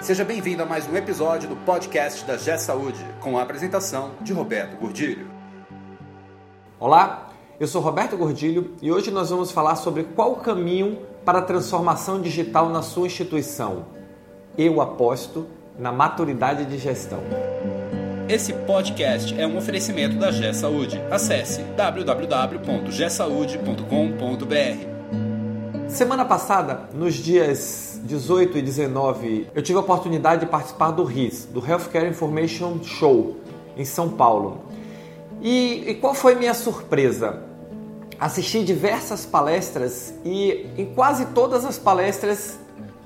Seja bem-vindo a mais um episódio do podcast da G Saúde, com a apresentação de Roberto Gordilho. Olá, eu sou Roberto Gordilho e hoje nós vamos falar sobre qual o caminho para a transformação digital na sua instituição. Eu aposto na maturidade de gestão. Esse podcast é um oferecimento da G Saúde. Acesse www.gsaude.com.br. Semana passada, nos dias 18 e 19, eu tive a oportunidade de participar do RIS, do Healthcare Information Show, em São Paulo. E, e qual foi minha surpresa? Assisti diversas palestras e em quase todas as palestras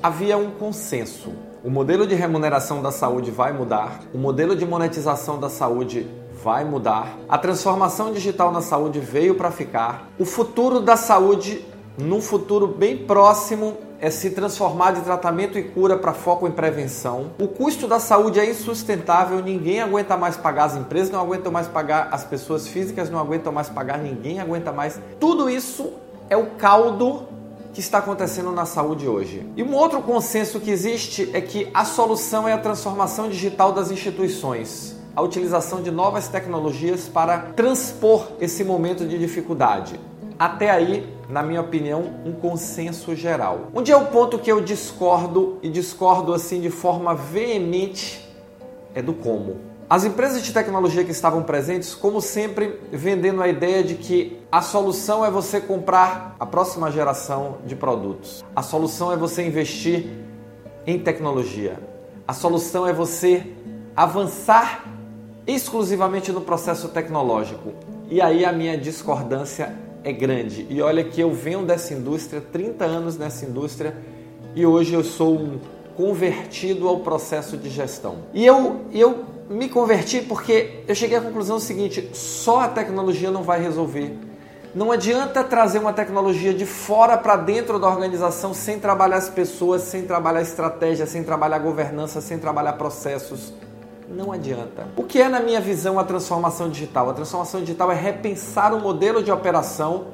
havia um consenso o modelo de remuneração da saúde vai mudar, o modelo de monetização da saúde vai mudar, a transformação digital na saúde veio para ficar, o futuro da saúde, num futuro bem próximo, é se transformar de tratamento e cura para foco em prevenção. O custo da saúde é insustentável, ninguém aguenta mais pagar, as empresas não aguentam mais pagar, as pessoas físicas não aguentam mais pagar, ninguém aguenta mais. Tudo isso é o caldo que está acontecendo na saúde hoje. E um outro consenso que existe é que a solução é a transformação digital das instituições, a utilização de novas tecnologias para transpor esse momento de dificuldade. Até aí, na minha opinião, um consenso geral. Onde é o ponto que eu discordo e discordo assim de forma veemente é do como. As empresas de tecnologia que estavam presentes, como sempre, vendendo a ideia de que a solução é você comprar a próxima geração de produtos. A solução é você investir em tecnologia. A solução é você avançar exclusivamente no processo tecnológico. E aí a minha discordância é grande. E olha que eu venho dessa indústria, 30 anos nessa indústria, e hoje eu sou um convertido ao processo de gestão. E eu, eu me converti porque eu cheguei à conclusão seguinte: só a tecnologia não vai resolver. Não adianta trazer uma tecnologia de fora para dentro da organização sem trabalhar as pessoas, sem trabalhar estratégia, sem trabalhar governança, sem trabalhar processos. Não adianta. O que é, na minha visão, a transformação digital? A transformação digital é repensar o modelo de operação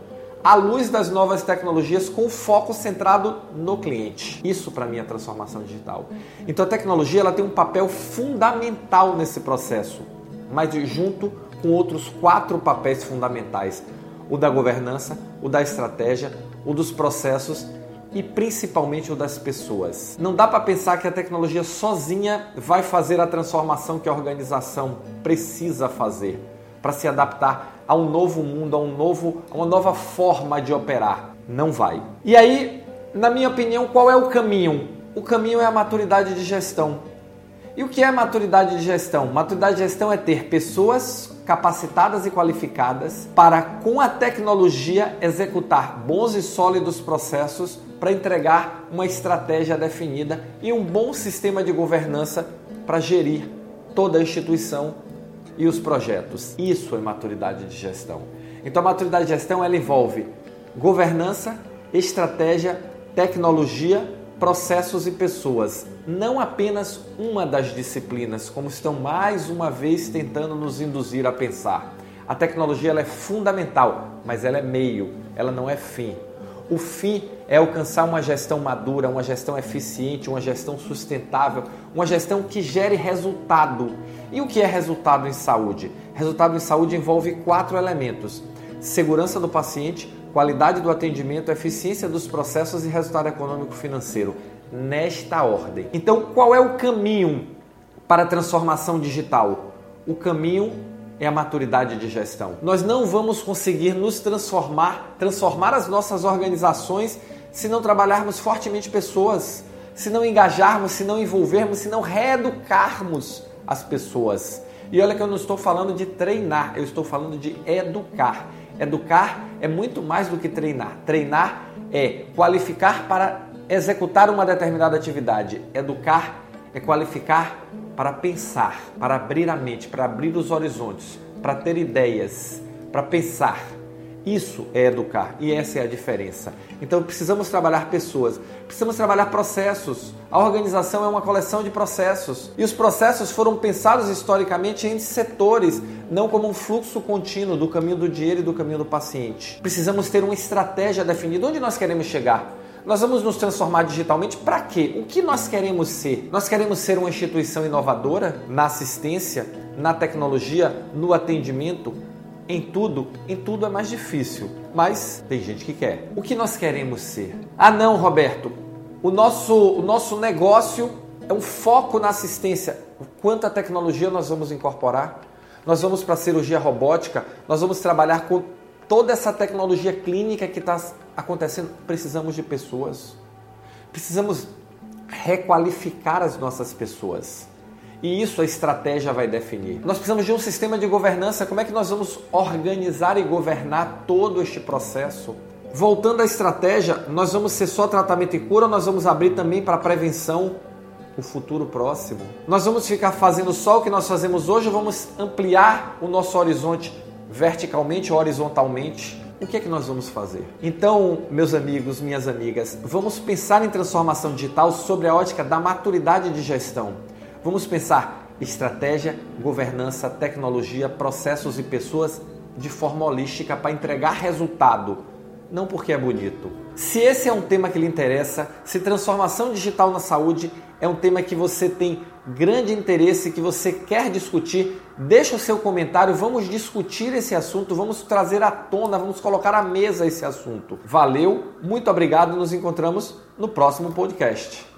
à luz das novas tecnologias com foco centrado no cliente. Isso para mim é transformação digital. Então a tecnologia ela tem um papel fundamental nesse processo, mas junto com outros quatro papéis fundamentais: o da governança, o da estratégia, o dos processos e principalmente o das pessoas. Não dá para pensar que a tecnologia sozinha vai fazer a transformação que a organização precisa fazer para se adaptar a um novo mundo, a, um novo, a uma nova forma de operar. Não vai. E aí, na minha opinião, qual é o caminho? O caminho é a maturidade de gestão. E o que é maturidade de gestão? Maturidade de gestão é ter pessoas capacitadas e qualificadas para, com a tecnologia, executar bons e sólidos processos para entregar uma estratégia definida e um bom sistema de governança para gerir toda a instituição e os projetos. Isso é maturidade de gestão. Então a maturidade de gestão ela envolve governança, estratégia, tecnologia, processos e pessoas. Não apenas uma das disciplinas, como estão mais uma vez tentando nos induzir a pensar. A tecnologia ela é fundamental, mas ela é meio, ela não é fim. O fim é alcançar uma gestão madura, uma gestão eficiente, uma gestão sustentável, uma gestão que gere resultado. E o que é resultado em saúde? Resultado em saúde envolve quatro elementos: segurança do paciente, qualidade do atendimento, eficiência dos processos e resultado econômico financeiro. Nesta ordem. Então, qual é o caminho para a transformação digital? O caminho é a maturidade de gestão. Nós não vamos conseguir nos transformar, transformar as nossas organizações se não trabalharmos fortemente pessoas, se não engajarmos, se não envolvermos, se não reeducarmos as pessoas. E olha que eu não estou falando de treinar, eu estou falando de educar. Educar é muito mais do que treinar. Treinar é qualificar para executar uma determinada atividade. Educar é qualificar para pensar, para abrir a mente, para abrir os horizontes, para ter ideias, para pensar. Isso é educar e essa é a diferença. Então precisamos trabalhar pessoas, precisamos trabalhar processos. A organização é uma coleção de processos e os processos foram pensados historicamente em setores, não como um fluxo contínuo do caminho do dinheiro e do caminho do paciente. Precisamos ter uma estratégia definida onde nós queremos chegar. Nós vamos nos transformar digitalmente para quê? O que nós queremos ser? Nós queremos ser uma instituição inovadora na assistência, na tecnologia, no atendimento, em tudo, em tudo é mais difícil, mas tem gente que quer. O que nós queremos ser? Ah, não, Roberto, o nosso, o nosso negócio é um foco na assistência. Quanta tecnologia nós vamos incorporar? Nós vamos para a cirurgia robótica, nós vamos trabalhar com toda essa tecnologia clínica que está acontecendo. Precisamos de pessoas, precisamos requalificar as nossas pessoas. E isso a estratégia vai definir. Nós precisamos de um sistema de governança. Como é que nós vamos organizar e governar todo este processo? Voltando à estratégia, nós vamos ser só tratamento e cura nós vamos abrir também para prevenção o futuro próximo? Nós vamos ficar fazendo só o que nós fazemos hoje vamos ampliar o nosso horizonte verticalmente ou horizontalmente? O que é que nós vamos fazer? Então, meus amigos, minhas amigas, vamos pensar em transformação digital sobre a ótica da maturidade de gestão. Vamos pensar estratégia, governança, tecnologia, processos e pessoas de forma holística para entregar resultado, não porque é bonito. Se esse é um tema que lhe interessa, se transformação digital na saúde é um tema que você tem grande interesse, que você quer discutir, deixa o seu comentário, vamos discutir esse assunto, vamos trazer à tona, vamos colocar à mesa esse assunto. Valeu, muito obrigado, nos encontramos no próximo podcast.